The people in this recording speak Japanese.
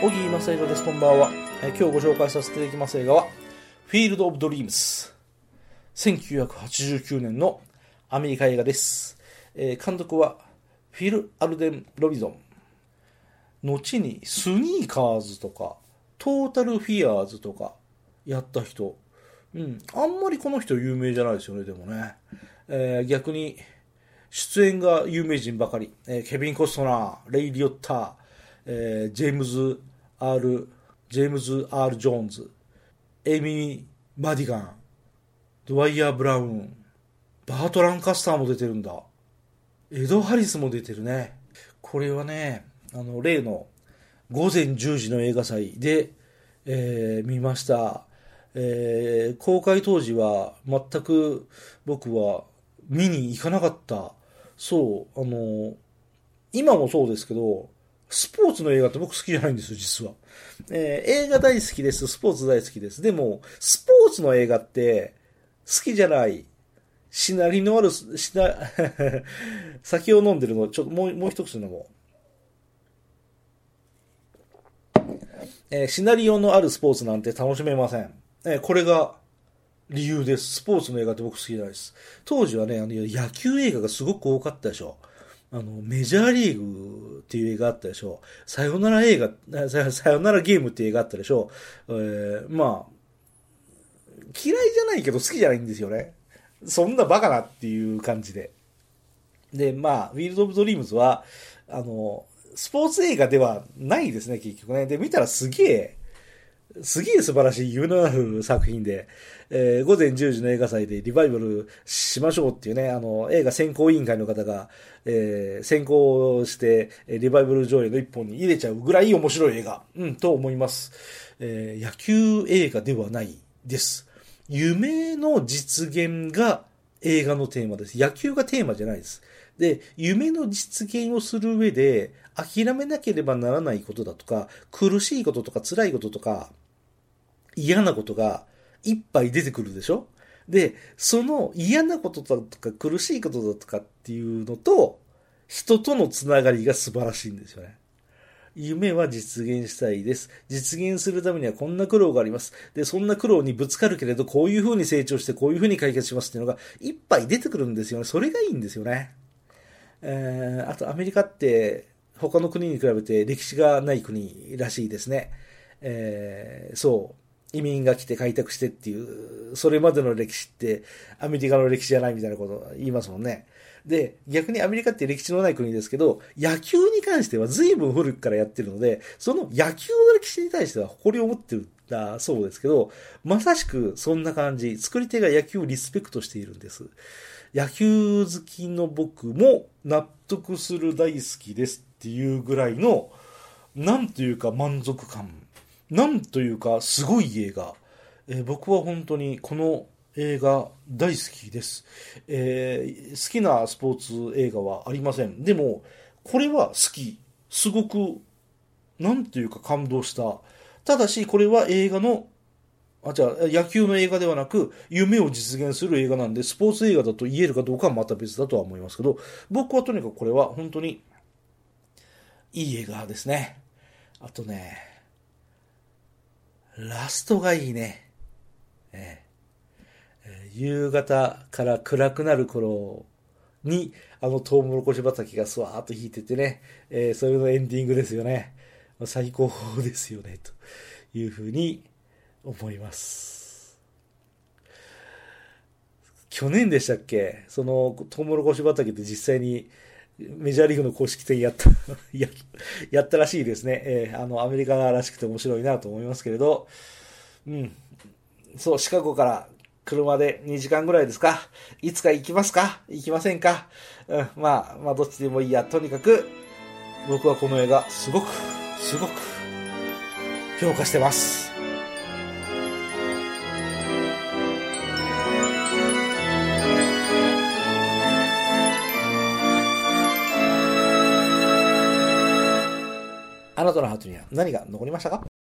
小木正宏です。こんばんは。今日ご紹介させていただきます映画は、フィールド・オブ・ドリームス。1989年のアメリカ映画です。え監督は、フィル・アルデン・ロビゾン。後に、スニーカーズとか、トータル・フィアーズとか、やった人。うん。あんまりこの人有名じゃないですよね、でもね。えー逆に、出演が有名人ばかり。えーケビン・コストナー、レイ・リオッター、えージェームズ・ R・ ジェームズ・ R・ ジョーンズ、エイミー・マディガン、ドワイヤー・ブラウン、バート・ランカスターも出てるんだ。エド・ハリスも出てるね。これはね、あの、例の午前10時の映画祭で、えー見ました。えー公開当時は全く僕は見に行かなかった。そう、あの、今もそうですけど、スポーツの映画って僕好きじゃないんですよ、実は。えー映画大好きです、スポーツ大好きです。でも、スポーツの映画って好きじゃない。シナリのある、シナ、酒を飲んでるの、ちょっともう、もう一口飲もう。えーシナリオのあるスポーツなんて楽しめません。えーこれが理由です。スポーツの映画って僕好きじゃないです。当時はね、あの、野球映画がすごく多かったでしょ。あの、メジャーリーグっていう映画あったでしょ。さよなら映画、さよならゲームっていう映画あったでしょ。えーまあ、嫌いじゃないけど好きじゃないんですよね。そんなバカなっていう感じで。で、まあ、フィールド・オブ・ドリームズは、あの、スポーツ映画ではないですね、結局ね。で、見たらすげえ、すげえ素晴らしい夢のある作品で、えー午前10時の映画祭でリバイバルしましょうっていうね、あの、映画選考委員会の方が、えー選考して、えリバイバル上映の一本に入れちゃうぐらい面白い映画、うん、と思います。えー野球映画ではないです。夢の実現が映画のテーマです。野球がテーマじゃないです。で、夢の実現をする上で、諦めなければならないことだとか、苦しいこととか辛いこととか、嫌なことがいっぱい出てくるでしょ？で、その嫌なことだとか苦しいことだとかっていうのと、人とのつながりが素晴らしいんですよね。夢は実現したいです。実現するためにはこんな苦労があります。で、そんな苦労にぶつかるけれど、こういう風に成長して、こういう風に解決しますっていうのが、いっぱい出てくるんですよね。それがいいんですよね。えーあとアメリカって、他の国に比べて歴史がない国らしいですね。えーそう。移民が来て開拓してっていう、それまでの歴史ってアメリカの歴史じゃないみたいなこと言いますもんね。で、逆にアメリカって歴史のない国ですけど、野球に関しては随分古くからやってるので、その野球の歴史に対しては誇りを持ってるんだそうですけど、まさしくそんな感じ、作り手が野球をリスペクトしているんです。野球好きの僕も納得する大好きですっていうぐらいの、なんというか満足感。なんというかすごい映画。えー僕は本当にこの映画大好きです、えー好きなスポーツ映画はありません。でも、これは好き。すごく、なんというか感動した。ただし、これは映画のあ、じゃあ、野球の映画ではなく、夢を実現する映画なんで、スポーツ映画だと言えるかどうかはまた別だとは思いますけど、僕はとにかくこれは本当に、いい映画ですね。あとね、ラストがいいね。ええ夕方から暗くなる頃に、あのトウモロコシ畑がスワーッと引いててね、えーそれのエンディングですよね。最高ですよね、というふうに思います。去年でしたっけ？そのトウモロコシ畑って実際にメジャーリーグの公式戦やった、ややったらしいですね。えーあの、アメリカらしくて面白いなと思いますけれど、うん。そう、シカゴから車で2時間ぐらいですかいつか行きますか？行きませんか？うん、まあ、まあ、どっちでもいいや。とにかく、僕はこの映画、すごく、すごく、評価してます。ハートには何が残りましたか？